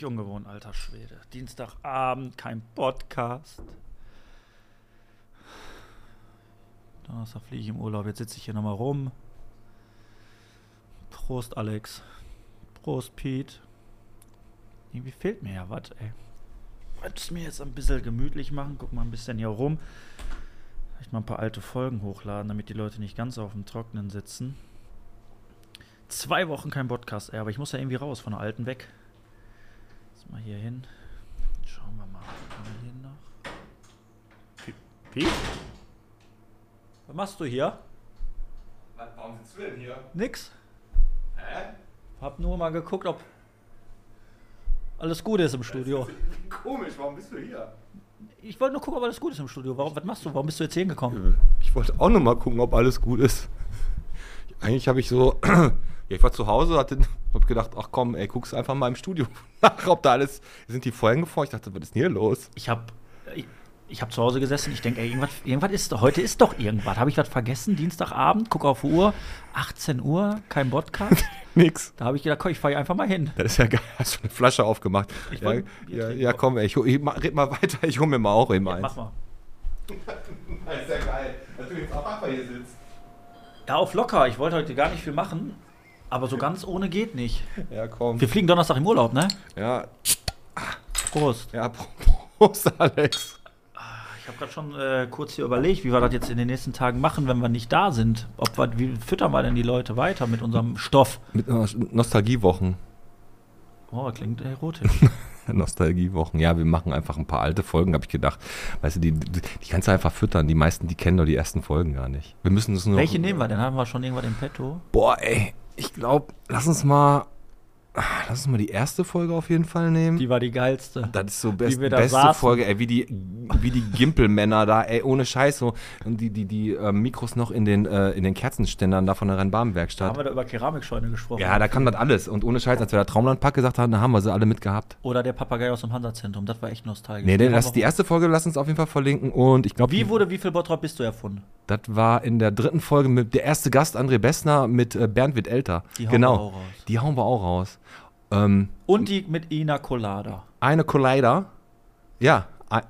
Völlig ungewohnt, alter Schwede. Dienstagabend, kein Podcast. Donnerstag fliege ich im Urlaub. Jetzt sitze ich hier nochmal rum. Prost, Alex. Prost, Pete. Irgendwie fehlt mir ja was, ey. Wolltest mir jetzt ein bisschen gemütlich machen. Guck mal ein bisschen hier rum. Vielleicht mal ein paar alte Folgen hochladen, damit die Leute nicht ganz auf dem Trockenen sitzen. Zwei Wochen kein Podcast, ey, aber ich muss ja irgendwie raus von der alten weg. Mal hier hin. Schauen wir mal. Was haben wir hier noch? Pi- Piet? Was machst du hier? Warum sitzt du denn hier? Nix. Hä? Hab nur mal geguckt, ob alles gut ist im Studio. Komisch, warum bist du hier? Ich wollte nur gucken, ob alles gut ist im Studio. Warum, was machst du? Warum bist du jetzt hier hingekommen? Ich wollte auch noch mal gucken, ob alles gut ist. Eigentlich habe ich so, ja, ich war zu Hause, hatte, hab gedacht, ach komm, ey, guckst einfach mal im Studio nach, ob da alles, sind die Folgen vor? Ich dachte, was ist denn hier los? Ich hab, ich, ich hab zu Hause gesessen. Ich denke, ey, irgendwas, irgendwas ist heute ist doch irgendwas. Habe ich was vergessen? Dienstagabend, guck auf die Uhr, 18 Uhr, kein Podcast. Nix. da habe ich gedacht, komm, ich fahre einfach mal hin. Das ist ja geil, hast du eine Flasche aufgemacht. Ich Ja, ja, ja, komm, ey, ich, ich mach- red mal weiter, ich hol mir mal auch eben Ja, eins. mach mal. Das ist ja geil, dass du jetzt auch einfach hier sitzt. Ja, auf locker. Ich wollte heute gar nicht viel machen. Aber so ganz ohne geht nicht. Ja, komm. Wir fliegen Donnerstag im Urlaub, ne? Ja, Prost. ja, Prost, Alex. Ich habe gerade schon äh, kurz hier überlegt, wie wir das jetzt in den nächsten Tagen machen, wenn wir nicht da sind. Ob wir, wie füttern wir denn die Leute weiter mit unserem Stoff? Mit Nostalgiewochen. Oh, klingt erotisch. Nostalgiewochen. Ja, wir machen einfach ein paar alte Folgen, habe ich gedacht. Weißt du, die, die, die kannst du einfach füttern. Die meisten, die kennen doch die ersten Folgen gar nicht. Wir müssen das nur. Welche nehmen wir denn? Haben wir schon irgendwas im Petto? Boah, ey, ich glaube, lass uns mal. Ah, Lass uns mal die erste Folge auf jeden Fall nehmen. Die war die geilste. das ist so best, da beste saßen. Folge, ey, wie die, wie die Gimpelmänner da, ey, ohne Scheiß so. Und die, die, die äh, Mikros noch in den, äh, in den Kerzenständern da von der Da Rennbahnwerkstatt. haben wir da über Keramikscheune gesprochen. Ja, da kam das alles. Und ohne Scheiß, als wir da Traumlandpark gesagt haben, da haben wir sie alle mitgehabt. Oder der Papagei aus dem Hansa-Zentrum. Das war echt nostalgisch. Nee, Die nee, das die erste Folge, lass uns auf jeden Fall verlinken. Und ich glaube, Wie wurde, wie viel Bottrop bist du erfunden? das war in der dritten Folge mit der erste Gast, André Bessner, mit äh, Bernd wird älter. Die hauen genau. wir auch raus. Die hauen wir auch raus. Ähm, Und die mit Ina Colada. eine Collider. Ja,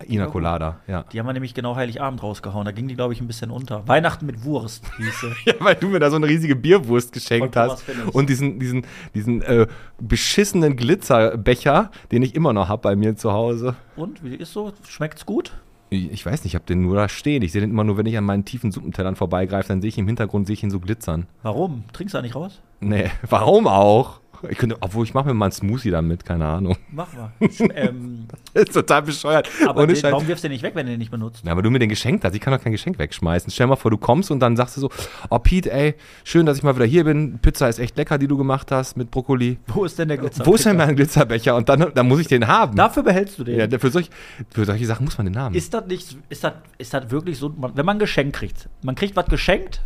Ina. Colada, ja. Die haben wir nämlich genau Heiligabend rausgehauen. Da ging die, glaube ich, ein bisschen unter. Weihnachten mit Wurst hieße. Ja, weil du mir da so eine riesige Bierwurst geschenkt hast. Phillips. Und diesen, diesen, diesen äh, beschissenen Glitzerbecher, den ich immer noch habe bei mir zu Hause. Und, wie ist so? Schmeckt's gut? Ich, ich weiß nicht, ich habe den nur da stehen. Ich sehe den immer nur, wenn ich an meinen tiefen Suppentellern vorbeigreife, dann sehe ich im Hintergrund, sehe ich ihn so glitzern. Warum? Trinkst du da nicht raus? Nee, warum auch? Ich könnte, obwohl ich mache mir mal einen Smoothie damit, keine Ahnung. Mach mal. Ähm, ist total bescheuert. aber den, warum wirfst du den nicht weg, wenn du den nicht benutzt? Ja, aber du mir den geschenkt hast, ich kann doch kein Geschenk wegschmeißen. Stell dir mal vor, du kommst und dann sagst du so, oh Pete, ey, schön, dass ich mal wieder hier bin. Pizza ist echt lecker, die du gemacht hast mit Brokkoli. Wo ist denn der Glitzer? Wo ist denn mein Glitzerbecher? Und dann, dann muss ich den haben. Dafür behältst du den. ja, für, solch, für solche Sachen muss man den haben. Ist das nicht, ist das, ist das wirklich so, wenn man ein Geschenk kriegt, man kriegt was geschenkt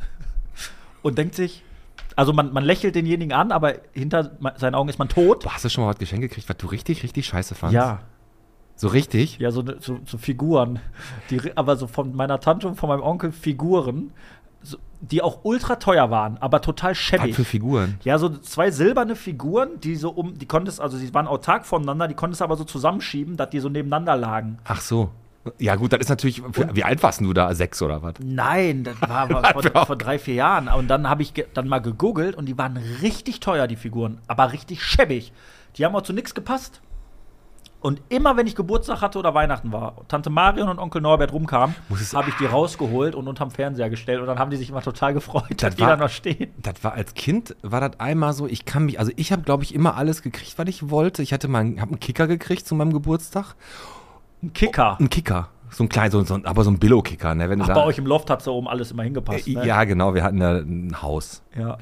und denkt sich, also man, man lächelt denjenigen an, aber hinter seinen Augen ist man tot. Boah, hast du schon mal was Geschenk gekriegt, was du richtig, richtig scheiße fandst? Ja, So richtig? ja, so, so, so Figuren, die, aber so von meiner Tante und von meinem Onkel Figuren, so, die auch ultra teuer waren, aber total Was schäbig. für Figuren? Ja, so zwei silberne Figuren, die so um, die konntest, also sie waren autark voneinander, die konntest aber so zusammenschieben, dass die so nebeneinander lagen. Ach so. Ja, gut, das ist natürlich. Wie alt warst du da? Sechs oder was? Nein, das war vor, vor drei, vier Jahren. Und dann habe ich dann mal gegoogelt und die waren richtig teuer, die Figuren. Aber richtig schäbig. Die haben auch zu nichts gepasst. Und immer, wenn ich Geburtstag hatte oder Weihnachten war, Tante Marion und Onkel Norbert rumkamen, habe ich die rausgeholt und unterm Fernseher gestellt. Und dann haben die sich immer total gefreut, dass Das die war- da noch stehen. Das war als Kind, war das einmal so, ich kann mich, also ich habe, glaube ich, immer alles gekriegt, was ich wollte. Ich hatte mal, einen- einen Kicker gekriegt zu meinem Geburtstag. Ein Kicker. Ein Kicker. So ein kleiner, so, so, aber so ein Billo-Kicker, ne? Wenn Ach, da, bei euch im Loft hat so oben alles immer hingepasst. äh, Ne? Ja, genau, wir hatten ja ein Haus. ja.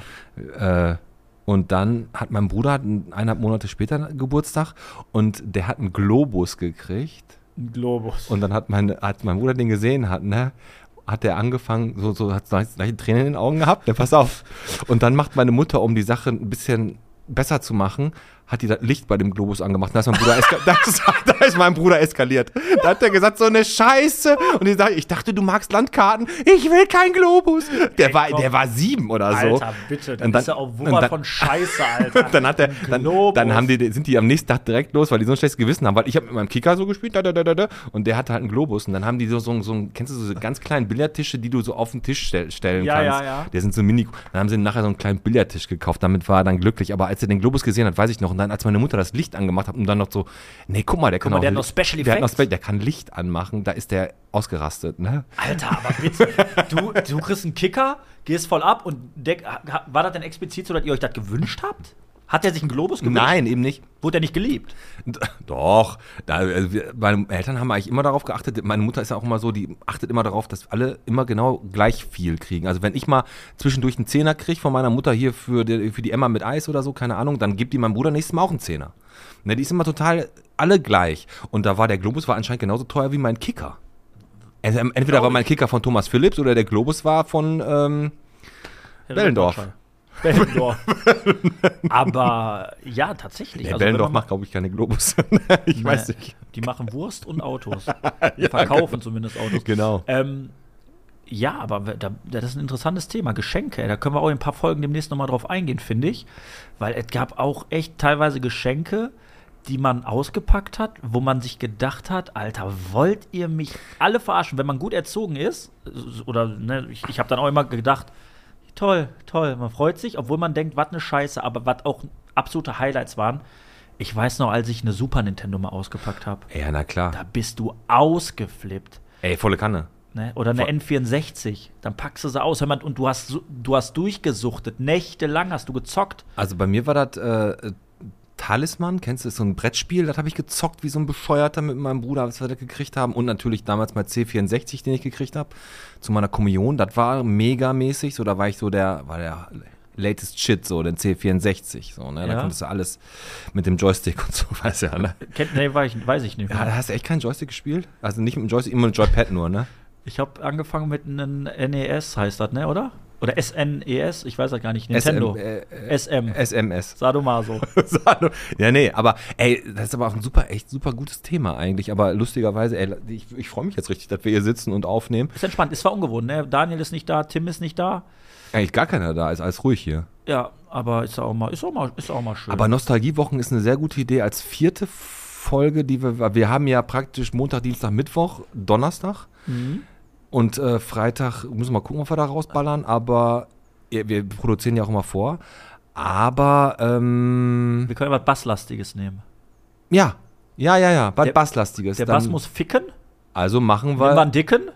Äh, und dann hat mein Bruder hat ein- eineinhalb Monate später Geburtstag und der hat einen Globus gekriegt. Ein Globus. Und dann hat mein, hat mein Bruder den gesehen, hat, ne, hat der angefangen, so, so hat gleich Tränen in den Augen gehabt, ne, pass auf. Und dann macht meine Mutter, um die Sache ein bisschen besser zu machen, hat die das Licht bei dem Globus angemacht. Da ist mein Bruder, eska da ist, da ist mein Bruder eskaliert. Da hat er gesagt, so eine Scheiße. Und ich, sag, ich dachte, du magst Landkarten. Ich will kein Globus. Der, Ey, war, komm. der war sieben oder so. Alter, bitte, dann Und dann- ist ja auch und Wunder dann- von Scheiße, Alter. dann hat er, dann, dann haben die, sind die am nächsten Tag direkt los, weil die so ein schlechtes Gewissen haben. Weil ich habe mit meinem Kicker so gespielt, da, da, da, da, und der hatte halt einen Globus. Und dann haben die so, so, so kennst du so ganz kleinen Billardtische, die du so auf den Tisch stell, stellen Ja, kannst. ja, ja. Der sind so mini. Dann haben sie nachher so einen kleinen Billardtisch gekauft. Damit war er dann glücklich. Aber als er den Globus gesehen hat, weiß ich noch. Und dann, als meine Mutter das Licht angemacht hat und dann noch so, nee, guck mal, der kann mal, auch der hat noch Licht- Special der, noch Effects. Spe- der kann Licht anmachen. Da ist der ausgerastet, ne? Alter, aber bitte, du, du kriegst einen Kicker, gehst voll ab und deck, war das denn explizit so, dass ihr euch das gewünscht habt? Hat er sich einen Globus gewünscht? Nein, eben nicht. Wurde er nicht geliebt? Doch, da, also wir, meine Eltern haben eigentlich immer darauf geachtet. Meine Mutter ist ja auch immer so, die achtet immer darauf, dass alle immer genau gleich viel kriegen. Also wenn ich mal zwischendurch einen Zehner kriege von meiner Mutter hier für die, für die Emma mit Eis oder so, keine Ahnung, dann gibt die meinem Bruder nächstes Mal auch einen Zehner. Ne, die ist immer total alle gleich. Und da war der Globus war anscheinend genauso teuer wie mein Kicker. Also entweder war mein. Kicker von Thomas Phillips oder der Globus war von ähm, Bellendorf. Bellendorf. Aber ja, tatsächlich. der Also, mal- macht, glaube ich, keine Globus. ich weiß Nee, nicht. Die machen Wurst und Autos. Die verkaufen zumindest Autos. Genau. Ähm, ja, aber da, das ist ein interessantes Thema. Geschenke. Da können wir auch in ein paar Folgen demnächst nochmal drauf eingehen, finde ich. Weil es gab auch echt teilweise Geschenke, die man ausgepackt hat, wo man sich gedacht hat, Alter, wollt ihr mich alle verarschen? Wenn man gut erzogen ist, oder ne, ich, ich habe dann auch immer gedacht, toll, toll, man freut sich, obwohl man denkt, was eine Scheiße, aber was auch absolute Highlights waren. Ich weiß noch, als ich eine Super Nintendo mal ausgepackt habe, Ja, na klar. da bist du ausgeflippt. Ey, volle Kanne. Ne? Oder eine Voll. N64, dann packst du sie aus. Hör mal, und du hast, du hast durchgesuchtet, nächtelang hast du gezockt. Also bei mir war das äh, Talisman, kennst du das, so ein Brettspiel, das habe ich gezockt wie so ein Bescheuerter mit meinem Bruder, als wir das gekriegt haben. Und natürlich damals mal C64, den ich gekriegt habe, zu meiner Kommunion. Das war megamäßig, so da war ich so der, war der latest shit, so, den C64. So, ne? Da Ja. konntest du alles mit dem Joystick und so, weißt du ja, ne? Kennt, nee, weiß ich, weiß ich nicht. Ja, Mehr. da hast du echt keinen Joystick gespielt? Also nicht mit dem Joystick, immer mit dem Joypad nur, ne? Ich habe angefangen mit einem NES, heißt das, ne, oder? Oder SNES, ich weiß das gar nicht. Nintendo. SM, äh, äh, SM. SMS. Sadomaso. ja, nee, aber ey, das ist aber auch ein super, echt super gutes Thema eigentlich. Aber lustigerweise, ey, ich, ich freue mich jetzt richtig, dass wir hier sitzen und aufnehmen. Ist entspannt. Ist zwar ungewohnt, ne? Daniel ist nicht da, Tim ist nicht da. Eigentlich gar keiner da, ist alles ruhig hier. Ja, aber ist auch mal, ist auch mal, ist auch mal schön. Aber Nostalgiewochen ist eine sehr gute Idee als vierte Folge, die wir, wir haben ja praktisch Montag, Dienstag, Mittwoch, Donnerstag Mhm. Und äh, Freitag, müssen wir mal gucken, ob wir da rausballern, aber ja, wir produzieren ja auch immer vor. Aber, ähm, Wir können was Basslastiges nehmen. ja, ja, ja, ja, was Der- Basslastiges. Der Bass muss ficken. Also machen Nehmen wir wir, einen dicken.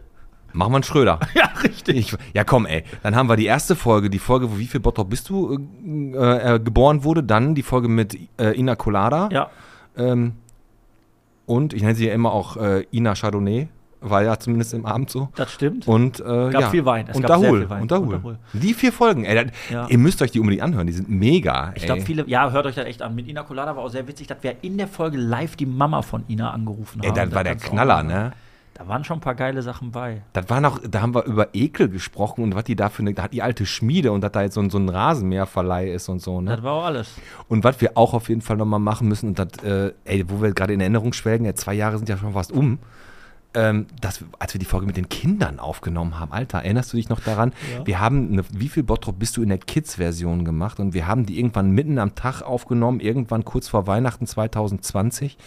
machen wir einen Schröder. Ja, richtig. Ich, ja, komm, ey. Dann haben wir die erste Folge, die Folge, wo wie viel Bottrop bist du äh, äh, geboren wurde. Dann die Folge mit äh, Ina Colada. Ja, Ähm, und ich nenne sie ja immer auch äh, Ina Chardonnay. War ja zumindest im Abend so. das stimmt. Und äh, Gab ja. viel Wein. Es und gab Dahul. Wein. Und Dahul. Die vier Folgen, ey. Das, Ja. Ihr müsst euch die unbedingt anhören. Die sind mega. Ich ey. glaube, viele, ja, hört euch das echt an. Mit Ina Colada war auch sehr witzig, dass wir in der Folge live die Mama von Ina angerufen Ey, haben. das war der Knaller, ne? Da waren schon ein paar geile Sachen bei. Das war noch, da haben wir über Ekel gesprochen und was die da für eine, da hat die alte Schmiede und dass da jetzt so ein, so ein Rasenmäherverleih ist und so, ne? Das war auch alles. Und was wir auch auf jeden Fall nochmal machen müssen, und das, äh, ey, wo wir gerade in Erinnerung schwelgen, ja, zwei Jahre sind ja schon fast um, ähm, dass, als wir die Folge mit den Kindern aufgenommen haben, Alter, erinnerst du dich noch daran? Ja. Wir haben, eine, wie viel Bottrop bist du in der Kids-Version gemacht? Und wir haben die irgendwann mitten am Tag aufgenommen, irgendwann kurz vor Weihnachten 2020.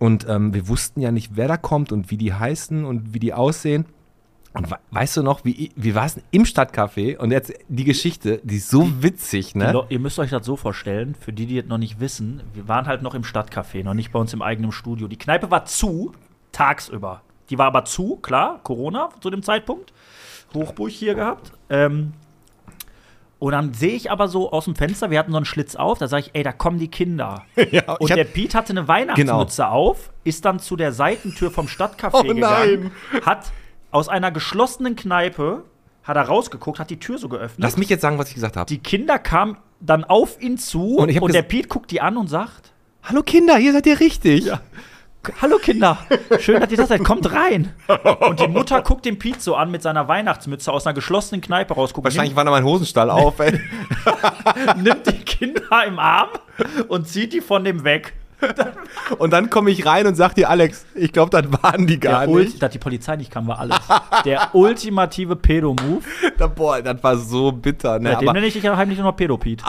Und ähm, wir wussten ja nicht, wer da kommt und wie die heißen und wie die aussehen. Und we weißt du noch, wie, wie war es im Stadtcafé? Und jetzt die Geschichte, die ist so witzig, ne? Ihr müsst euch das so vorstellen, für die, die das noch nicht wissen, wir waren halt noch im Stadtcafé, noch nicht bei uns im eigenen Studio. Die Kneipe war zu, tagsüber. Die war aber zu, klar, Corona zu dem Zeitpunkt. Hochburg hier gehabt. Ähm, und dann sehe ich aber so aus dem Fenster, wir hatten so einen Schlitz auf, da sage ich, ey, da kommen die Kinder. Ja, Und der Pete hatte eine Weihnachtsmütze auf, ist dann zu der Seitentür vom Stadtcafé Oh gegangen, hat aus einer geschlossenen Kneipe, hat er rausgeguckt, hat die Tür so geöffnet. Lass mich jetzt sagen, was ich gesagt habe. Die Kinder kamen dann auf ihn zu Und und, der Pete guckt die an und sagt: Hallo Kinder, hier seid ihr richtig. Ja. Hallo Kinder, schön, dass ihr das seid. Kommt rein. Und die Mutter guckt den Piet so an mit seiner Weihnachtsmütze aus einer geschlossenen Kneipe raus. Wahrscheinlich war da mein Hosenstall auf, ey. nimmt, nimmt die Kinder im Arm und zieht die von dem weg. Und dann komme ich rein und sag dir, Alex, ich glaube, das waren die gar Der nicht. Dass die Polizei nicht kam, war alles. Der ultimative Pedo-Move. Boah, das war so bitter, ne? Seitdem Aber, nenne ich dich ja heimlich nur noch Pedo-Piet.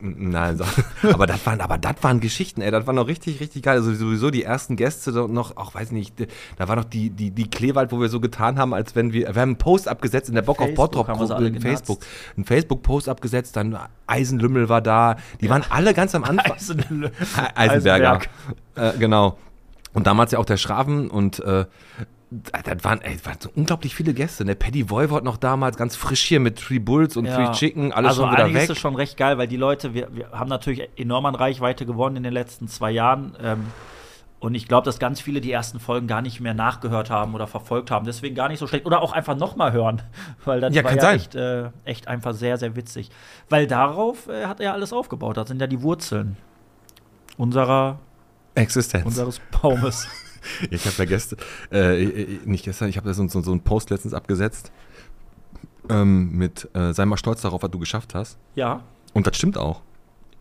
nein, so, aber das waren, aber das waren Geschichten, ey, das war noch richtig, richtig geil. Also sowieso die ersten Gäste noch, auch weiß nicht, da war noch die, die, die Kleewald, wo wir so getan haben, als wenn wir, wir haben einen Post abgesetzt in der Bock auf Facebook Bottrop haben wir sie Gruppe alle in. Facebook, einen Facebook-Post abgesetzt, dann Eisenlümmel war da, die waren alle ganz am Anfang. Eisen- Eisenberger. Eisenberg. Äh, genau. Und damals ja auch der Schraven und äh, das waren, ey, das waren so unglaublich viele Gäste. Der Paddy Voivod noch damals ganz frisch hier mit Three Bulls und Three Chicken, alles also schon wieder weg. ist schon recht geil, weil die Leute, wir, wir haben natürlich enorm an Reichweite gewonnen in den letzten zwei Jahren. Ähm, und ich glaube, dass ganz viele die ersten Folgen gar nicht mehr nachgehört haben oder verfolgt haben. Deswegen gar nicht so schlecht. Oder auch einfach nochmal hören. Weil das Ja, war kann ja sein. echt, äh, echt einfach sehr, sehr witzig. Weil darauf äh, hat er alles aufgebaut. Das sind ja die Wurzeln unserer, Existenz. unseres Baumes. Ich habe ja gestern, äh, nicht gestern, ich habe da so, so, so einen Post letztens abgesetzt ähm, mit äh, sei mal stolz darauf, was du geschafft hast. ja, Und das stimmt auch.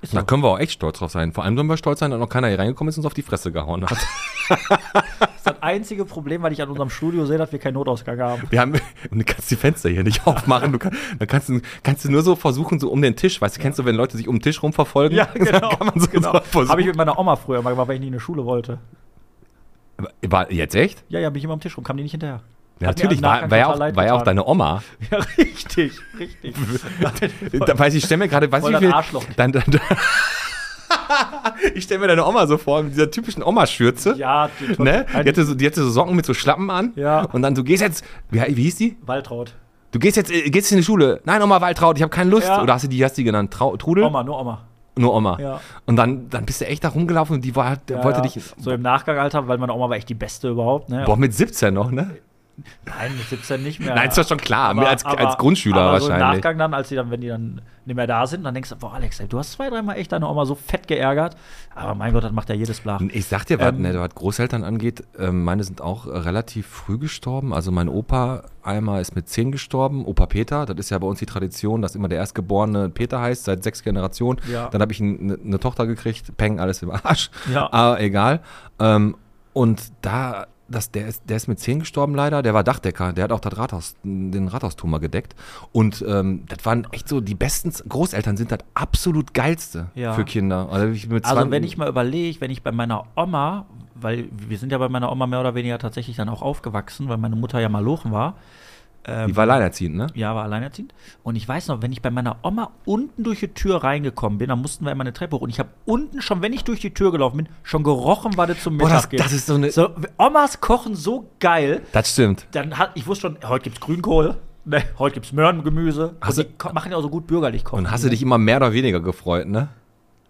Ist Da so. können wir auch echt stolz drauf sein. Vor allem sollen wir stolz sein, dass noch keiner hier reingekommen ist und uns auf die Fresse gehauen hat. Das ist das einzige Problem, weil ich an unserem Studio sehe, dass wir keinen Notausgang haben. Wir haben, und du kannst die Fenster hier nicht aufmachen. Du kann, dann kannst du, kannst du nur so versuchen, so um den Tisch. Weißt du, kennst du, wenn Leute sich um den Tisch rum verfolgen? Ja, genau. Kann man so, genau. so. Habe ich mit meiner Oma früher mal gemacht, weil ich nie in die Schule wollte. War jetzt echt? Ja, ja, bin ich immer am Tisch rum, kam die nicht hinterher. Ja, natürlich, war, war, ja auch, war ja auch deine Oma. Ja, richtig, richtig. Da weiß ich, stelle mir gerade, weiß ich, viel. Arschloch. Dann, dann, ich stelle mir deine Oma so vor, mit dieser typischen Oma-Schürze. ja, die, Ne? Die, hatte so, die hatte so Socken mit so Schlappen an. Ja. Und dann, du gehst jetzt, wie, wie hieß die? Waltraud. Du gehst jetzt, äh, gehst in die Schule. Nein, Oma Waltraud, ich habe keine Lust. Ja. Oder hast du die, hast du die genannt? Trau, Trudel? Oma, nur Oma. Nur Oma. Ja. Und dann, dann bist du echt da rumgelaufen und die war, Ja, wollte dich. So im Nachgang, Alter, weil meine Oma war echt die Beste überhaupt. Ne? Boah, mit 17 noch, ne? Nein, mit 17 nicht mehr. Nein, ist doch schon klar. Aber- als, aber- als Grundschüler aber So im wahrscheinlich. Nachgang dann, als sie dann, wenn die dann nicht mehr da sind, dann denkst du, boah, Alex, ey, du hast zwei, dreimal echt deine Oma so fett geärgert. Aber mein Gott, das macht ja jedes Blach. Ich sag dir, was, Ähm, ne, was Großeltern angeht, ähm, meine sind auch äh, relativ früh gestorben. Also mein Opa einmal ist mit 10 gestorben, Opa Peter. Das ist ja bei uns die Tradition, dass immer der Erstgeborene Peter heißt, seit sechs Generationen. Ja. Dann habe ich eine ne Tochter gekriegt, Peng, alles im Arsch. Ja. Aber egal. Ähm, und da, das, der, ist, der ist mit 10 gestorben leider, der war Dachdecker, der hat auch das Rathaus, den Rathausturm gedeckt. Und ähm, das waren echt so, die besten Großeltern sind das absolut geilste Ja. für Kinder. Also, Also 20 wenn ich mal überlege, wenn ich bei meiner Oma, weil wir sind ja bei meiner Oma mehr oder weniger tatsächlich dann auch aufgewachsen, weil meine Mutter ja Malochen war. Ähm, Die war alleinerziehend, ne? Ja, war alleinerziehend. Und ich weiß noch, wenn ich bei meiner Oma unten durch die Tür reingekommen bin, dann mussten wir immer eine Treppe hoch. Und ich habe unten schon, wenn ich durch die Tür gelaufen bin, schon gerochen, was es zum Boah, Mittag das- gibt. das ist so eine- So, Omas kochen so geil. Das stimmt. Dann hat, ich wusste schon, heute gibt's Grünkohl. Ne, heute gibt's Möhrengemüse. Hast und die machen ja auch so gut bürgerlich kochen. Und hast du dich immer mehr oder weniger gefreut, ne?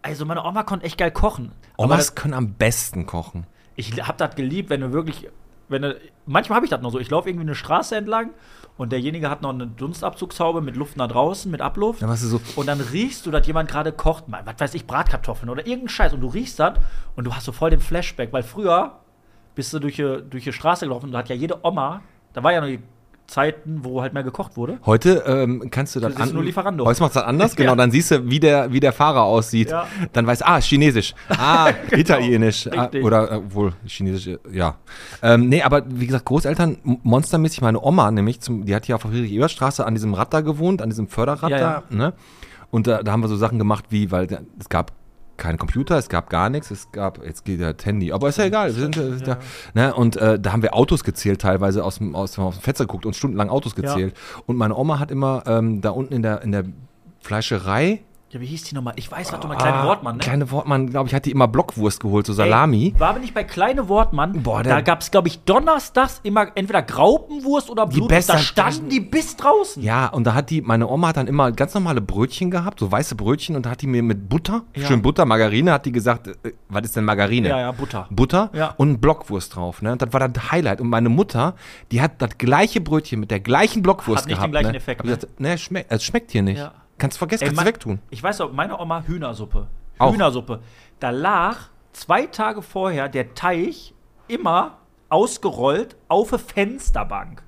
Also meine Oma konnte echt geil kochen. Omas das- können am besten kochen. ich habe das geliebt, wenn du wirklich, wenn du, manchmal habe ich das noch so. Ich laufe irgendwie eine Straße entlang und derjenige hat noch eine Dunstabzugshaube mit Luft nach draußen, mit Abluft. Dann du so, Und dann riechst du, dass jemand gerade kocht, mal, was weiß ich, Bratkartoffeln oder irgendeinen Scheiß. Und du riechst das und du hast so voll den Flashback, weil früher bist du durch die, durch die Straße gelaufen und da hat ja jede Oma, da war ja noch die Zeiten, wo halt mehr gekocht wurde. heute ähm, kannst du das ist nur Lieferando. Heute macht das anders, genau. Ja. Dann siehst du, wie der, wie der Fahrer aussieht. Ja. Dann weißt du, ah, Chinesisch. Ah, Italienisch. Ah, oder äh, wohl Chinesisch, ja. Ähm, nee, aber wie gesagt, Großeltern, monstermäßig. Meine Oma nämlich, zum, die hat hier auf der Friedrich-Ebert-Straße an diesem Rad da gewohnt, an diesem Förderrad Ja, da. ja. Ne? Und da, da haben wir so Sachen gemacht wie, weil es gab kein Computer, es gab gar nichts, es gab, jetzt geht ja Handy, aber ist ja egal, wir sind, äh, da, ne? und äh, da haben wir Autos gezählt teilweise, aus dem, aus, aus dem Fenster geguckt und stundenlang Autos gezählt. Und meine Oma hat immer ähm, da unten in der, in der Fleischerei, Ja, wie hieß die nochmal? Ich weiß, was du mal kleine Ah, Wortmann, ne? Kleine Wortmann, glaube ich, hat die immer Blockwurst geholt, so Salami. Ey, war aber nicht bei Kleine Wortmann. Boah, da gab es, glaube ich, donnerstags immer entweder Graupenwurst oder Die Blut. beste- da standen die bis draußen. Ja, und da hat die, meine Oma hat dann immer ganz normale Brötchen gehabt, so weiße Brötchen, und da hat die mir mit Butter, Ja. schön Butter, Margarine, hat die gesagt, äh, was ist denn Margarine? ja, ja, Butter. Butter Ja. und Blockwurst drauf. Ne? Das war das Highlight. Und meine Mutter, die hat das gleiche Brötchen mit der gleichen Blockwurst Hat nicht gehabt. den gleichen ne? Effekt, ne? gesagt, ne, schmeckt, es schmeckt hier nicht. Ja. Kannst vergessen, Ey, kannst du wegtun. Ich weiß auch, meine Oma Hühnersuppe. Auch. Hühnersuppe. Da lag zwei Tage vorher der Teich immer ausgerollt auf eine Fensterbank.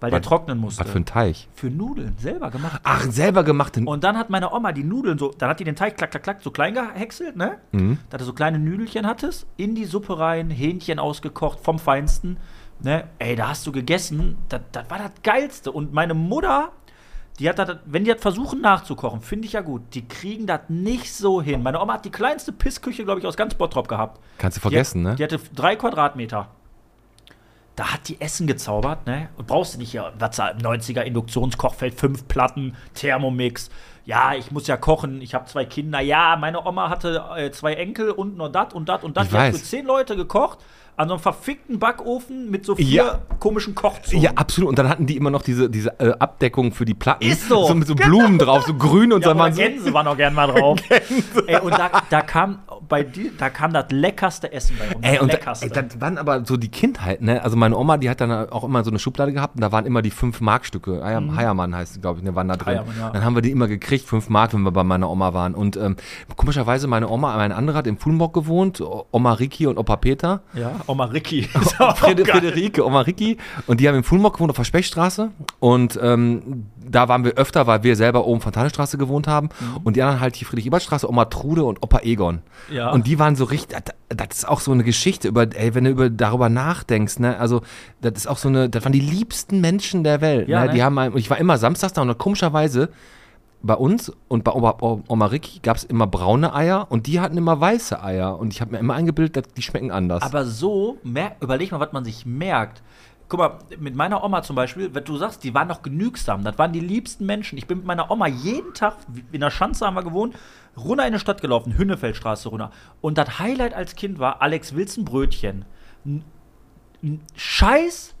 Weil der Was- trocknen musste. Was für ein Teich. Für Nudeln, selber gemacht. Ach, selber gemachten. Und dann hat meine Oma die Nudeln so, dann hat die den Teig klack, klack, klack, so klein gehäckselt, ne? Mhm. Dass du so kleine Nüdelchen hattest, in die Suppe rein, Hähnchen ausgekocht, vom Feinsten, ne? Ey, da hast du gegessen, das, das war das Geilste. Und meine Mutter, die hat das, wenn die das versuchen nachzukochen, finde ich ja gut, die kriegen das nicht so hin. Meine Oma hat die kleinste Pissküche, glaube ich, aus ganz Bottrop gehabt. Kannst du Die vergessen, hat, ne? Die hatte drei Quadratmeter. Da hat die Essen gezaubert, ne? Und brauchst du nicht hier, was da im 90er Induktionskochfeld, fünf Platten, Thermomix. Ja, ich muss ja kochen, ich habe zwei Kinder. Ja, meine Oma hatte äh, zwei Enkel und nur dat und dat und dat. Ich Die hat für zehn Leute gekocht, an so einem verfickten Backofen mit so vier Ja. komischen Kochzonen. Ja, absolut. Und dann hatten die immer noch diese, diese äh, Abdeckung für die Platten. Ist so. So mit so Blumen drauf, so grün und Ja, oder waren so. Gänse waren auch gern mal drauf. Ey, und da, da kam bei die, da kam das leckerste Essen bei uns. Ey, und da, leckerste. ey, das waren aber so die Kindheit, ne? Also meine Oma, die hat dann auch immer so eine Schublade gehabt und da waren immer die 5 Mark-Stücke. Eier, Heiermann heißt, glaube ich, ne, waren da drin. Mhm. Heiermann, ja. Dann haben wir die immer gekriegt, 5 Mark, wenn wir bei meiner Oma waren. Und ähm, komischerweise, meine Oma, mein anderer hat in Fulmbock gewohnt, Oma Riki und Opa Peter. ja, Oma geil. Frederike, Oma Riki. Und die haben in Fulmbock gewohnt auf der Spechstraße. Und ähm, da waren wir öfter, weil wir selber oben Fontanestraße gewohnt haben. Und die anderen halt die Friedrich-Ebert-Straße, Oma Trude und Opa Egon. Ja. Und die waren so richtig, das, ist auch so eine Geschichte, über, ey, wenn du über, darüber nachdenkst, ne, also, das ist auch so eine, das waren die liebsten Menschen der Welt, Ja, ne? ne? Die haben, ein- und ich war immer samstags da und komischerweise, bei uns und bei Oma, Oma Ricky gab es immer braune Eier und die hatten immer weiße Eier. Und ich habe mir immer eingebildet, die schmecken anders. Aber so, überleg mal, was man sich merkt. Guck mal, mit meiner Oma zum Beispiel, wenn du sagst, die waren noch genügsam, das waren die liebsten Menschen. Ich bin mit meiner Oma jeden Tag, in der Schanze haben wir gewohnt, runter in die Stadt gelaufen, Hünnefeldstraße runter. Und das Highlight als Kind war Alex Wilson Brötchen. Ein, ein scheiß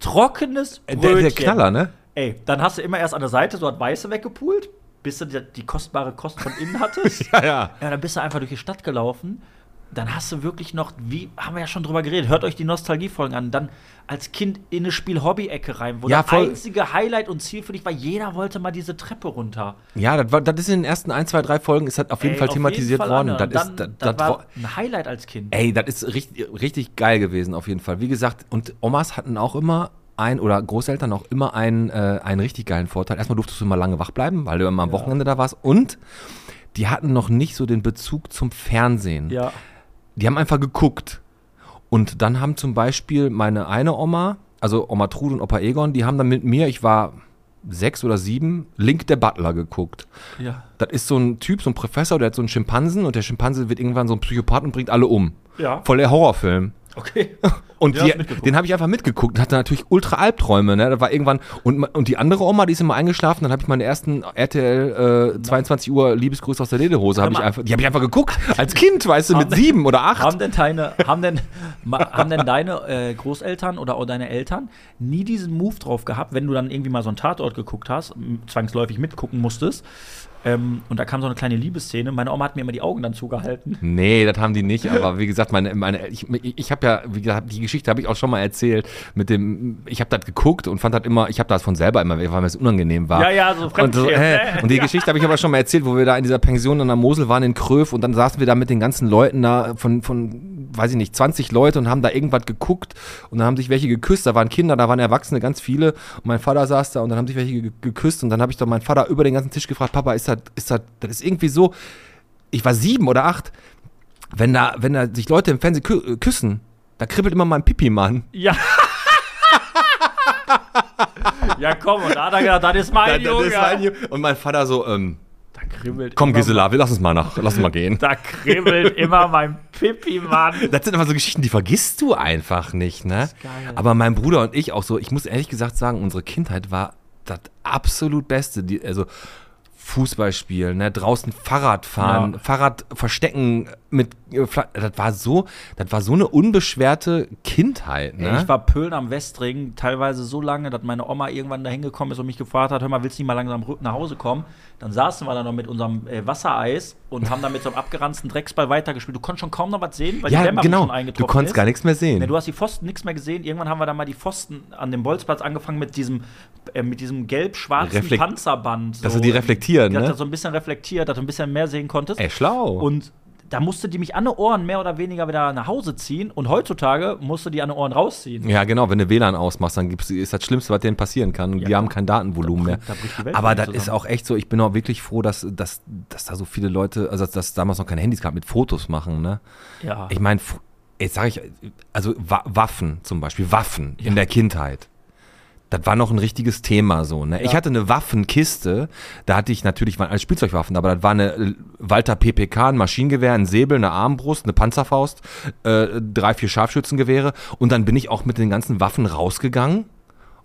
trockenes Äh, Brötchen. der, der Knaller, ne? Ey, dann hast du immer erst an der Seite so das Weiße weggepult, bis du die, die kostbare Kost von innen hattest. Ja, ja. Ja, dann bist du einfach durch die Stadt gelaufen. Dann hast du wirklich noch, wie haben wir ja schon drüber geredet, hört euch die Nostalgiefolgen an. Dann als Kind in eine Spiel-Hobby-Ecke rein, wo Ja, das einzige Highlight und Ziel für dich war, jeder wollte mal diese Treppe runter. Ja, das, war, das ist in den ersten ein, zwei, drei Folgen ist das auf jeden Ey, Fall thematisiert Fall worden. an. Das ist, dann, das, das, war, ein Highlight als Kind. ey, das ist richtig, richtig geil gewesen auf jeden Fall. Wie gesagt, und Omas hatten auch immer ein, oder Großeltern auch immer einen, äh, einen richtig geilen Vorteil. Erstmal durftest du immer lange wach bleiben, weil du immer am Wochenende da warst. Und die hatten noch nicht so den Bezug zum Fernsehen. Ja. Die haben einfach geguckt. Und dann haben zum Beispiel meine eine Oma, also Oma Trude und Opa Egon, die haben dann mit mir, ich war sechs oder sieben, Link der Butler geguckt. Ja. Das ist so ein Typ, so ein Professor, der hat so einen Schimpansen und der Schimpanse wird irgendwann so ein Psychopath und bringt alle um. Ja. Voll der Horrorfilm. Okay. Und Ja, die, den habe ich einfach mitgeguckt und hatte natürlich ultra Albträume. Ne? Da war irgendwann und, und die andere Oma, die ist immer eingeschlafen. Dann habe ich meine ersten RTL äh, 22 Uhr Liebesgrüße aus der Lederhose. Hab ich einfach, die habe ich einfach geguckt als Kind, weißt du, mit sieben oder acht. Haben denn deine, haben denn, haben denn deine äh, Großeltern oder auch deine Eltern nie diesen Move drauf gehabt, wenn du dann irgendwie mal so einen Tatort geguckt hast, zwangsläufig mitgucken musstest, ähm, und da kam so eine kleine Liebesszene, meine Oma hat mir immer die Augen dann zugehalten. Nee, das haben die nicht, aber wie gesagt, meine, meine, ich, ich habe ja, wie gesagt, die Geschichte habe ich auch schon mal erzählt, mit dem, ich habe das geguckt und fand das immer, ich habe das von selber immer, weil mir das unangenehm war. Ja, ja, so Und, so, äh, und die Geschichte habe ich aber schon mal erzählt, wo wir da in dieser Pension an der Mosel waren in Kröv und dann saßen wir da mit den ganzen Leuten da von, von, weiß ich nicht, 20 Leute und haben da irgendwas geguckt und dann haben sich welche geküsst, da waren Kinder, da waren Erwachsene, ganz viele. Und mein Vater saß da und dann haben sich welche ge- geküsst und dann habe ich doch meinen Vater über den ganzen Tisch gefragt, Papa, ist das, ist das, das ist irgendwie so, ich war sieben oder acht, wenn da, wenn da sich Leute im Fernsehen kü äh, küssen, da kribbelt immer mein Pipi, Mann. Ja. ja, komm, und da hat er gedacht, das ist mein Da- Junge. das war ein Ju- Und mein Vater so, ähm, da kribbelt komm Gisela, wir lassen uns mal nach, lass uns mal gehen. Da kribbelt immer mein Pipi, Mann. Das sind aber so Geschichten, die vergisst du einfach nicht, ne? Aber mein Bruder und ich auch so, ich muss ehrlich gesagt sagen, unsere Kindheit war das absolut Beste. Die, also Fußball spielen, ne? draußen Fahrrad fahren, Ja. Fahrrad verstecken mit das war so, das war so eine unbeschwerte Kindheit, ne? Ich war Pölen am Westring teilweise so lange, dass meine Oma irgendwann da hingekommen ist und mich gefragt hat, hör mal, willst du nicht mal langsam nach Hause kommen? Dann saßen wir da noch mit unserem äh, Wassereis und haben da mit so einem abgeranzten Drecksball weitergespielt. Du konntest schon kaum noch was sehen, weil ja, die Dämmerung genau. schon Du eingetroffen konntest ist. gar nichts mehr sehen. Ne, du hast die Pfosten nichts mehr gesehen. Irgendwann haben wir dann mal die Pfosten an dem Bolzplatz angefangen mit diesem, äh, mit diesem gelb-schwarzen Reflekt- Panzerband. Dass sie die reflektieren, Die hat ne? das so ein bisschen reflektiert, dass du ein bisschen mehr sehen konntest. Ey, schlau. Und da musste die mich an den Ohren mehr oder weniger wieder nach Hause ziehen und heutzutage musste die an den Ohren rausziehen. Ja, genau, wenn du WLAN ausmachst, dann gibt's, ist das Schlimmste, was denen passieren kann. Und Ja. die haben kein Datenvolumen Da mehr. bricht- da bricht die Welt Aber das die ist zusammen. auch echt so, ich bin auch wirklich froh, dass, dass, dass da so viele Leute, also dass es damals noch keine Handys gab, mit Fotos machen, ne? Ja. Ich meine, jetzt sage ich, also Wa Waffen zum Beispiel, Waffen in der Kindheit. Das war noch ein richtiges Thema so. Ne? Ich Ja. hatte eine Waffenkiste, da hatte ich natürlich waren alles Spielzeugwaffen, aber das war eine äh, Walter PPK, ein Maschinengewehr, ein Säbel, eine Armbrust, eine Panzerfaust, äh, drei, vier Scharfschützengewehre und dann bin ich auch mit den ganzen Waffen rausgegangen,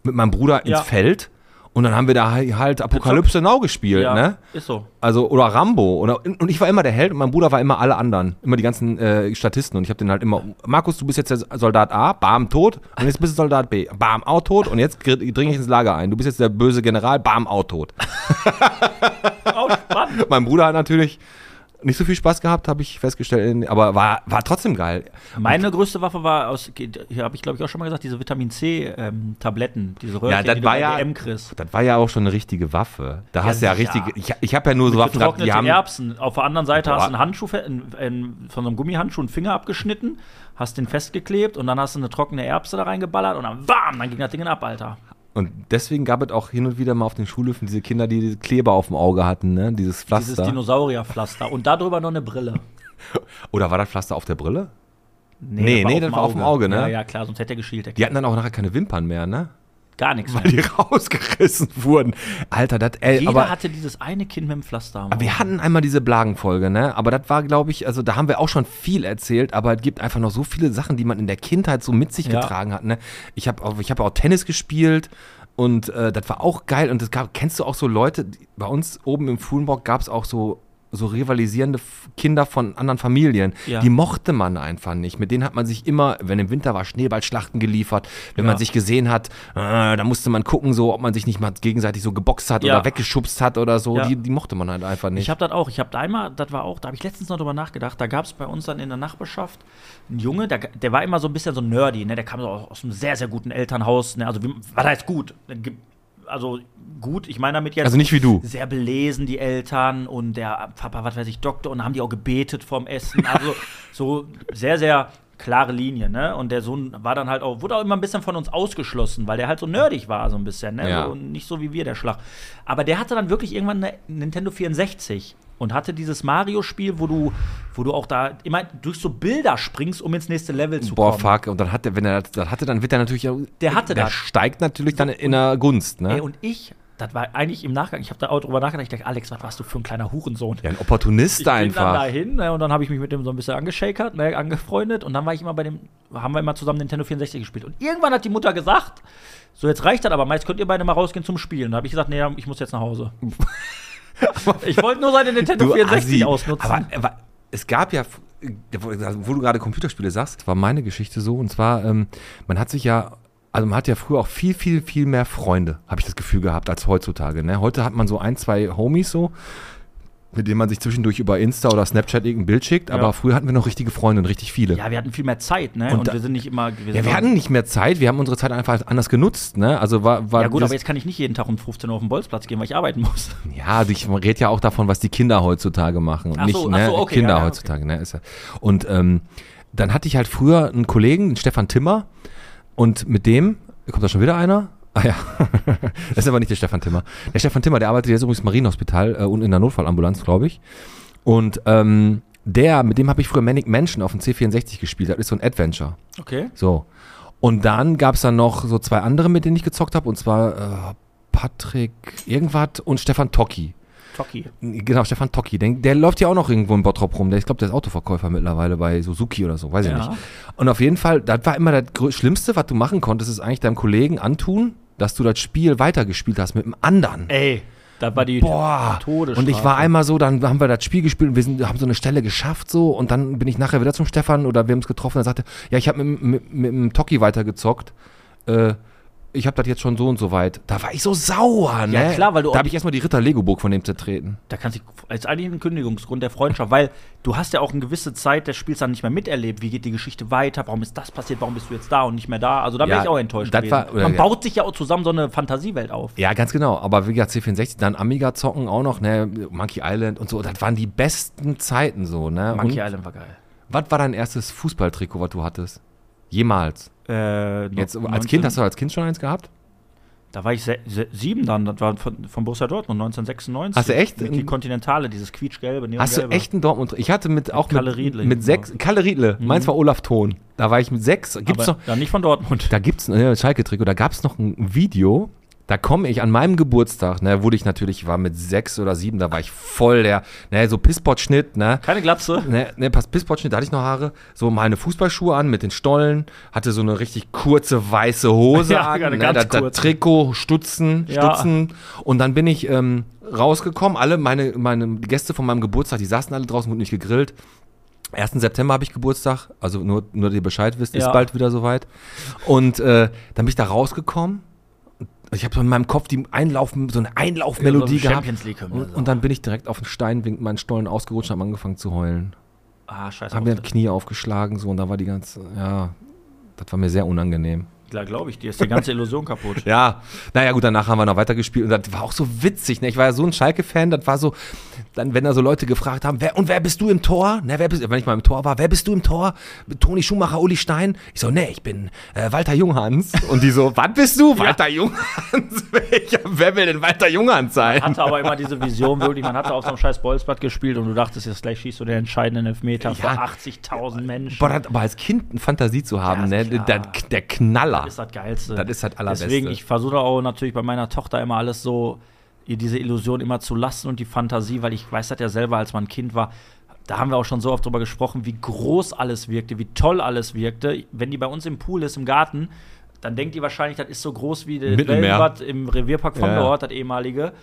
mit meinem Bruder ins Ja. Feld und dann haben wir da halt Apokalypse Now gespielt, ja, ne? ist so. Also, oder Rambo. Oder, und ich war immer der Held und mein Bruder war immer alle anderen. Immer die ganzen äh, Statisten. Und ich habe den halt immer, Markus, du bist jetzt der Soldat A, bam, tot. Und jetzt bist du Soldat B, bam, auch tot. Und jetzt dringe ich ins Lager ein. Du bist jetzt der böse General, bam, auch tot. Oh, spannend. mein Bruder hat natürlich nicht so viel Spaß gehabt, habe ich festgestellt. Aber war, war trotzdem geil. Meine größte Waffe war aus, hier habe ich glaube ich auch schon mal gesagt, diese Vitamin C-Tabletten, diese Röhrchen, das die war ja- DM kriegst. Das war ja auch schon eine richtige Waffe. Da hast du ja richtig. Ich, ich habe ja nur so Waffen gehabt, die haben. Erbsen. Auf der anderen Seite Boah. hast du einen Handschuh, einen, einen, von so einem Gummihandschuh einen Finger abgeschnitten, hast den festgeklebt und dann hast du eine trockene Erbse da reingeballert und dann bam, dann ging das Ding ab, Alter. Und deswegen gab es auch hin und wieder mal auf den Schulhöfen diese Kinder, die diese Kleber auf dem Auge hatten, ne? Dieses Dieses Pflaster. Dinosaurierpflaster. Und darüber noch eine Brille. Oder war das Pflaster auf der Brille? Nee, Nee, nee, das war auf dem Auge, ne? Ja, ja, klar, sonst hätte er geschielt. Die hatten dann auch nachher keine Wimpern mehr, ne? Gar nichts Weil mehr. die rausgerissen wurden. Alter, das, ey, Jeder aber, hatte dieses eine Kind mit dem Pflaster. am aber wir hatten einmal diese Blagenfolge, ne? Aber das war, glaube ich, also da haben wir auch schon viel erzählt, aber es gibt einfach noch so viele Sachen, die man in der Kindheit so mit sich Ja. getragen hat, ne? Ich habe auch, ich hab auch Tennis gespielt und äh, das war auch geil. Und das gab, kennst du auch so Leute, die, bei uns oben im Fuhlenburg gab es auch so so rivalisierende Kinder von anderen Familien, Ja. die mochte man einfach nicht. Mit denen hat man sich immer, wenn im Winter war, Schneeballschlachten geliefert. Wenn Ja. man sich gesehen hat, äh, da musste man gucken, so, ob man sich nicht mal gegenseitig so geboxt hat Ja. oder weggeschubst hat oder so. Die, die mochte man halt einfach nicht. Ich habe das auch. Ich habe da einmal, das war auch, da habe ich letztens noch drüber nachgedacht. Da gab es bei uns dann in der Nachbarschaft einen Junge, der, der war immer so ein bisschen so nerdy, ne? Der kam so aus, aus einem sehr, sehr guten Elternhaus. Ne? Also, wie, was heißt gut? Also, gut, ich meine damit jetzt. also nicht wie du. sehr belesen, die Eltern und der Papa, was weiß ich, Doktor, und haben die auch gebetet vorm Essen. Also so sehr, sehr klare Linie, ne? Und der Sohn war dann halt auch, wurde auch immer ein bisschen von uns ausgeschlossen, weil der halt so nerdig war, so ein bisschen, ne? Ja. So, nicht so wie wir, der Schlag. Aber der hatte dann wirklich irgendwann eine Nintendo 64 und hatte dieses Mario-Spiel, wo du, wo du auch da immer durch so Bilder springst, um ins nächste Level zu Boah, kommen. fuck. Und dann hat der, wenn er das, hatte, dann wird er natürlich auch. Der hatte der das. steigt natürlich dann in der Gunst, ne? Ey, und ich, das war eigentlich im Nachgang, ich habe da auch drüber nachgedacht, ich dachte, Alex, was warst du für ein kleiner Hurensohn? ja, ein Opportunist ich bin dann einfach. dahin ne, und dann habe ich mich mit dem so ein bisschen angeschakert, ne, angefreundet und dann war ich immer bei dem, haben wir immer zusammen Nintendo 64 gespielt. Und irgendwann hat die Mutter gesagt, so jetzt reicht das aber jetzt könnt ihr beide mal rausgehen zum Spielen. Da habe ich gesagt, nee, ich muss jetzt nach Hause. ich wollte nur seine Nintendo 64 Assi. ausnutzen. Aber, aber es gab ja, wo du gerade Computerspiele sagst, war meine Geschichte so. Und zwar, ähm, man hat sich ja, also man hat ja früher auch viel, viel, viel mehr Freunde, habe ich das Gefühl gehabt, als heutzutage. Ne? Heute hat man so ein, zwei Homies so, mit denen man sich zwischendurch über Insta oder Snapchat irgendein Bild schickt. Aber Ja. früher hatten wir noch richtige Freunde und richtig viele. ja, wir hatten viel mehr Zeit, ne? Und Und, wir sind nicht immer. Ja, sind wir hatten nicht mehr Zeit, wir haben unsere Zeit einfach anders genutzt, ne? Also war, war ja gut, aber jetzt kann ich nicht jeden Tag um 15 Uhr auf den Bolzplatz gehen, weil ich arbeiten muss. Ja, ich rede ja auch davon, was die Kinder heutzutage machen und Ach nicht so, ne, so, okay, Kinder ja, ja, heutzutage. Ne, ist ja. Und ähm, dann hatte ich halt früher einen Kollegen, den Stefan Timmer, und mit dem, kommt da schon wieder einer? Ah ja, das ist aber nicht der Stefan Timmer. Der Stefan Timmer, der arbeitet jetzt übrigens im Marienhospital äh, und in der Notfallambulanz, glaube ich. Und ähm, der, mit dem habe ich früher Manic Mansion auf dem C64 gespielt. Das ist so ein Adventure. Okay. So. Und dann gab es dann noch so zwei andere, mit denen ich gezockt habe, und zwar äh, Patrick irgendwas und Stefan Tocki. Toki. Genau, Stefan Tocki. Der, der läuft ja auch noch irgendwo in Bottrop rum. Der, ich glaube, der ist Autoverkäufer mittlerweile bei Suzuki oder so, weiß ich Ja. nicht. Und auf jeden Fall, das war immer das Schlimmste, was du machen konntest, ist eigentlich deinem Kollegen antun, dass du das Spiel weitergespielt hast mit einem anderen. Ey, da war die Boah, Todesstrafe. und ich war einmal so, dann haben wir das Spiel gespielt und wir sind, haben so eine Stelle geschafft so und dann bin ich nachher wieder zum Stefan oder wir haben es getroffen und er sagte, ja, ich habe mit, mit, mit dem Toki weitergezockt. Äh, ich habe das jetzt schon so und so weit. Da war ich so sauer, ne? Ja, klar, weil du Da habe ich erstmal die Ritter-Legoburg von dem zertreten. Da kannst du, als eigentlich ein Kündigungsgrund der Freundschaft, weil du hast ja auch eine gewisse Zeit des Spiels dann nicht mehr miterlebt. Wie geht die Geschichte weiter? Warum ist das passiert? Warum bist du jetzt da und nicht mehr da? Also da Ja, wäre ich auch enttäuscht war- Man ja. baut sich ja auch zusammen so eine Fantasiewelt auf. Ja, ganz genau. Aber wie gesagt, C64, dann Amiga zocken auch noch, ne? Monkey Island und so. Das waren die besten Zeiten so, ne? Monkey und Island war geil. was war dein erstes Fußballtrikot, was du hattest? Jemals. Äh, Jetzt, als Kind 19 hast du als Kind schon eins gehabt? Da war ich se se sieben dann, das war von, von Borussia Dortmund 1996. Hast du echt? Mit die Kontinentale, dieses quietschgelbe, Hast du neongelbe. echt einen Dortmund? Ich hatte mit auch Kalle mit, Riedle, mit ja. sechs. Kalle Riedle. Meins war Olaf Thon. Da war ich mit sechs. Gibt's Aber noch? Ja, nicht von Dortmund. Da gibt's ein Schalke-Trikot. Da gab's noch ein Video. Da komme ich an meinem Geburtstag, ne, wurde ich natürlich, ich war mit sechs oder sieben, da war ich voll der, ne, so Pisspot-Schnitt, ne, Keine Glatze. ne, ne, pass Pisspot-Schnitt, da hatte ich noch Haare, so meine Fußballschuhe an mit den Stollen, hatte so eine richtig kurze weiße Hose Ja, an, ne, das kurze. Trikot, Stutzen, Ja. Stutzen und dann bin ich ähm, rausgekommen, alle meine, meine Gäste von meinem Geburtstag, die saßen alle draußen, wurden nicht gegrillt. 1. September habe ich Geburtstag, also nur, nur dass ihr Bescheid wisst, ist Ja. bald wieder soweit. Und äh, dann bin ich da rausgekommen. Ich habe so in meinem Kopf die Einlauf, so eine Einlaufmelodie Ja, so gehabt. Und, und dann bin ich direkt auf den Stein wegen meinen Stollen ausgerutscht und habe angefangen zu heulen. Ah, scheiße. Habe mir das Knie aufgeschlagen so und da war die ganze, ja, das war mir sehr unangenehm. Klar, glaube ich, dir ist die ganze Illusion kaputt. Ja, naja gut, danach haben wir noch weitergespielt und das war auch so witzig. Ne? Ich war ja so ein Schalke-Fan, das war so, dann, wenn da so Leute gefragt haben, wer, und wer bist du im Tor? Ne, wer bist, wenn ich mal im Tor war, wer bist du im Tor? Toni Schumacher, Uli Stein? Ich so, ne, ich bin äh, Walter Junghans. Und die so, was bist du? Walter Junghans? Welcher, wer will denn Walter Junghans sein? Hatte aber immer diese Vision, wirklich, man hatte auf so einem scheiß Bolzplatz gespielt und du dachtest, jetzt gleich schießt du den entscheidenden Elfmeter Ja. vor 80.000 Menschen. Boah, das, aber als Kind eine Fantasie zu haben, Ja, ne, der, der Knaller. Das ist das Geilste. Das ist das Allerbeste. Deswegen, ich versuche auch natürlich bei meiner Tochter immer alles so, ihr diese Illusion immer zu lassen und die Fantasie, weil ich weiß das ja selber, als man ein Kind war, da haben wir auch schon so oft drüber gesprochen, wie groß alles wirkte, wie toll alles wirkte. Wenn die bei uns im Pool ist, im Garten, dann denkt die wahrscheinlich, das ist so groß wie das. Wellenbad im Revierpark von Ja. dort, das ehemalige.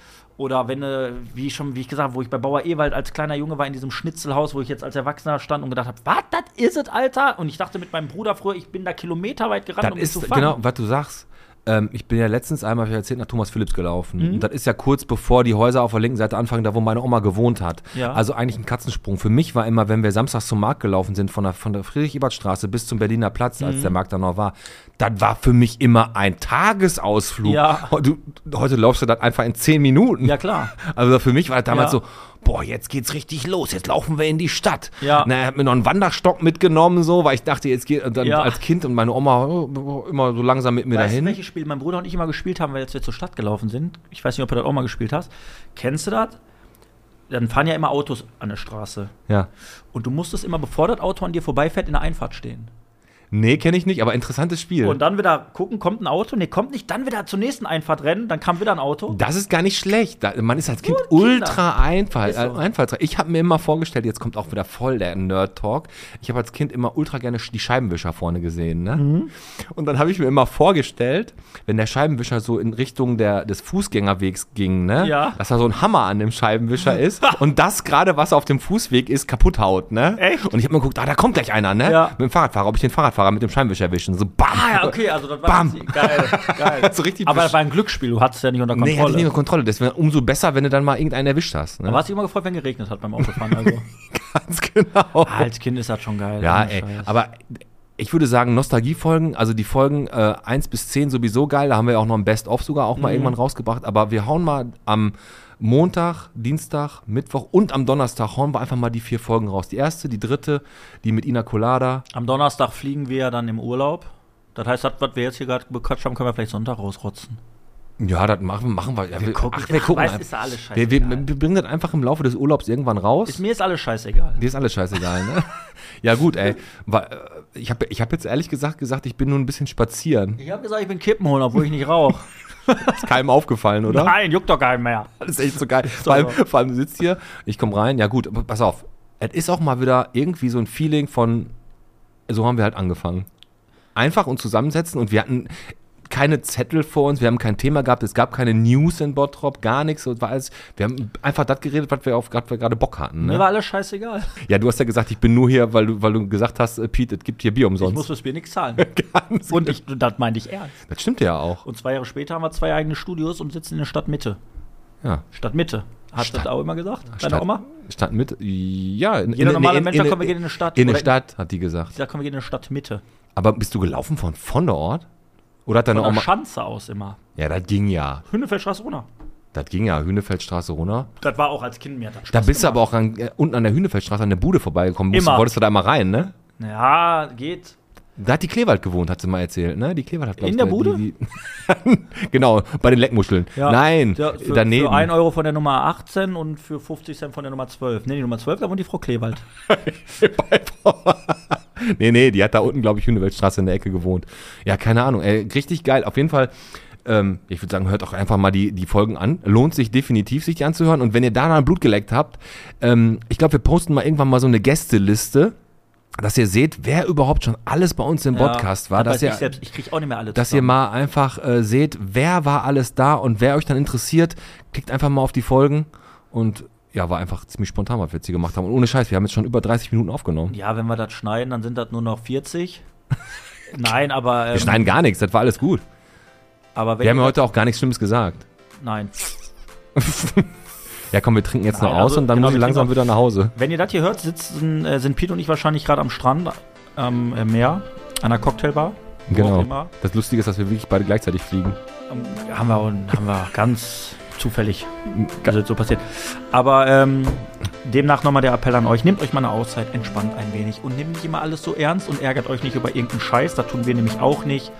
Oder wenn, äh, wie schon, wie ich gesagt, wo ich bei Bauer Ewald als kleiner Junge war in diesem Schnitzelhaus, wo ich jetzt als Erwachsener stand und gedacht habe, was, das ist es, Alter? Und ich dachte mit meinem Bruder früher, ich bin da kilometerweit gerannt, Das um ist zu fangen. genau, was du sagst. Ähm, ich bin ja letztens einmal, ich erzählt, nach Thomas Phillips gelaufen. Mhm. Und das ist ja kurz bevor die Häuser auf der linken Seite anfangen, da wo meine Oma gewohnt hat. Ja. Also eigentlich ein Katzensprung. Für mich war immer, wenn wir samstags zum Markt gelaufen sind, von der, von der Friedrich-Ebert-Straße bis zum Berliner Platz, Mhm. als der Markt da noch war, das war für mich immer ein Tagesausflug. Ja. Du, heute laufst du das einfach in zehn Minuten. Ja, klar. Also für mich war das damals Ja. so, boah, jetzt geht's richtig los, jetzt laufen wir in die Stadt. Ja. Na, er hat mir noch einen Wanderstock mitgenommen, so, weil ich dachte, jetzt geht und dann Ja. als Kind und meine Oma oh, immer so langsam mit mir Weißt du, dahin. welches Spiel mein Bruder und ich immer gespielt haben, weil jetzt wir zur Stadt gelaufen sind? Ich weiß nicht, ob du das auch mal gespielt hast. Kennst du das? Dann fahren ja immer Autos an der Straße. Ja. Und du musstest immer, bevor das Auto an dir vorbeifährt, in der Einfahrt stehen. Nee, kenne ich nicht, aber interessantes Spiel. Und dann wieder gucken, kommt ein Auto? Nee, kommt nicht. Dann wieder zur nächsten Einfahrt rennen. Dann kam wieder ein Auto. das ist gar nicht schlecht. Da, man ist als Kind Nur ultra einfall, Ist so. äh, einfallsreich. Ich habe mir immer vorgestellt, jetzt kommt auch wieder voll der Nerd-Talk. Ich habe als Kind immer ultra gerne die Scheibenwischer vorne gesehen. Ne? Mhm. Und dann habe ich mir immer vorgestellt, wenn der Scheibenwischer so in Richtung der, des Fußgängerwegs ging, ne? Ja. dass da so ein Hammer an dem Scheibenwischer ist und das gerade, was auf dem Fußweg ist, kaputt haut. Ne? Echt? Und ich habe mir geguckt, ah, da kommt gleich einer, ne? Ja. mit dem Fahrradfahrer, ob ich den Fahrradfahrer mit dem Scheibenwischer erwischen. So bam. Ah ja, okay, also das war Bam. geil, geil. So richtig Aber das war ein Glücksspiel, du hattest ja nicht unter Nee, Kontrolle. hatte ich nicht unter Kontrolle. Deswegen umso besser, wenn du dann mal irgendeinen erwischt hast. Ne? Aber hast du dich immer gefreut, wenn geregnet hat beim Autofahren? Also. Ganz genau. Als Kind ist das schon geil. Ja, ey. Scheiß. Aber ich würde sagen, Nostalgiefolgen, also die Folgen äh, 1 bis 10 sowieso geil. Da haben wir auch noch ein Best-of sogar auch Mhm. mal irgendwann rausgebracht. Aber wir hauen mal am Montag, Dienstag, Mittwoch und am Donnerstag hauen wir einfach mal die vier Folgen raus. Die erste, die dritte, die mit Ina Colada. Am Donnerstag fliegen wir ja dann im Urlaub. Das heißt, das, was wir jetzt hier gerade bequatscht haben, können wir vielleicht Sonntag rausrotzen. Ja, das machen, machen wir. Ja, wir, gucken- ach, wir Ach, gucken. einfach. ist alles wir, wir, wir bringen das einfach im Laufe des Urlaubs irgendwann raus. Ist, mir ist alles scheißegal. Dir ist alles scheißegal, ne? ja, gut, ey. Äh, Ich habe ich hab jetzt ehrlich gesagt gesagt, ich bin nur ein bisschen spazieren. Ich habe gesagt, ich bin Kippenholen, obwohl ich nicht rauche. Ist keinem aufgefallen, oder? Nein, juckt doch keinen mehr. Das ist echt so geil. Vor allem, vor allem du sitzt hier, ich komme rein, ja gut, aber pass auf. Es ist auch mal wieder irgendwie so ein Feeling von, so haben wir halt angefangen. Einfach und zusammensetzen und wir hatten keine Zettel vor uns, wir haben kein Thema gehabt, es gab keine News in Bottrop, gar nichts. Es war alles, wir haben einfach das geredet, was wir auf grad, wir gerade Bock hatten. Mir Ne? war alles scheißegal. Ja, du hast ja gesagt, ich bin nur hier, weil du, weil du gesagt hast, äh, Pete, es gibt hier Bier Ich muss umsonst. fürs Bier nichts zahlen. Ganz Und ich, das meinte ich ernst. das stimmt ja auch. Und zwei Jahre später haben wir zwei eigene Studios und sitzen in der Stadtmitte. Ja. Stadtmitte. Hast du Stadt- das auch immer gesagt? Deine Stadt- Oma? Stadt mit, ja. In, Jeder normale in, Mensch in, sagt, komm, wir gehen in eine Stadt. In eine Stadt, hat die gesagt. Da kommen wir gehen in eine Stadtmitte. Aber bist du gelaufen von, von der Ort? Oder hat deine Von der Oma. Schanze aus immer. Ja, das ging ja. Hünnefeldstraße runter. Das ging ja, Hühnefeldstraße runter. Das war auch als Kind mir. Das Da Spaß bist du gemacht. aber auch an, äh, unten an der Hühnefeldstraße an der Bude vorbeigekommen. Musst, Immer. wolltest du da mal rein, ne? Ja, geht. Da hat die Kleewald gewohnt, hat sie mal erzählt, ne? Die Kleewald hat glaub In ich, der die- Bude? Die, genau, bei den Leckmuscheln. Nein, Ja, für, daneben. Für 1 Euro von der Nummer 18 und für 50 Cent von der Nummer 12. Ne, die Nummer 12, da wohnt die Frau Kleewald. nee, nee, die hat da unten, glaube ich, Hühnefeldstraße in der Ecke gewohnt. Ja, keine Ahnung. Ey, richtig geil. Auf jeden Fall, ähm, ich würde sagen, hört auch einfach mal die, die Folgen an. Lohnt sich definitiv, sich die anzuhören. Und wenn ihr da mal Blut geleckt habt, ähm, ich glaube, wir posten mal irgendwann mal so eine Gästeliste, dass ihr seht, wer überhaupt schon alles bei uns im Podcast war. das Dass ihr, ich selbst. Ich krieg auch nicht mehr alle dass ihr zusammen. mal einfach äh, seht, wer war alles da und wer euch dann interessiert, klickt einfach mal auf die Folgen und ja, war einfach ziemlich spontan, was wir jetzt hier gemacht haben. Und ohne Scheiß, wir haben jetzt schon über 30 Minuten aufgenommen. Ja, wenn wir das schneiden, dann sind das nur noch 40. Nein, aber. Ähm, Wir schneiden gar nichts, das war alles gut. aber Wir haben ja heute auch gar nichts Schlimmes gesagt. Nein. Ja, komm, wir trinken jetzt noch Nein, aus also, und dann genau, muss ich wir langsam wieder nach Hause. Wenn ihr das hier hört, sitzen, äh, sind Pete und ich wahrscheinlich gerade am Strand, am äh, Meer, an einer Cocktailbar. Genau. Das Lustige ist, dass wir wirklich beide gleichzeitig fliegen. Ähm, haben, wir, haben wir ganz zufällig ist so passiert. Aber ähm, demnach nochmal der Appell an euch: Nehmt euch mal eine Auszeit, entspannt ein wenig und nehmt nicht immer alles so ernst und ärgert euch nicht über irgendeinen Scheiß. Das tun wir nämlich auch nicht.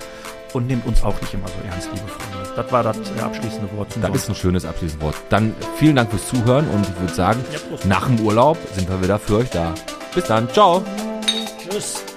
Und nehmt uns auch nicht immer so ernst, liebe Freunde. Das war das äh, abschließende Wort Das ist ein schönes abschließendes Wort. Dann vielen Dank fürs Zuhören und ich würde sagen, Ja, nach dem Urlaub sind wir wieder für euch da. Bis dann. Ciao. Tschüss.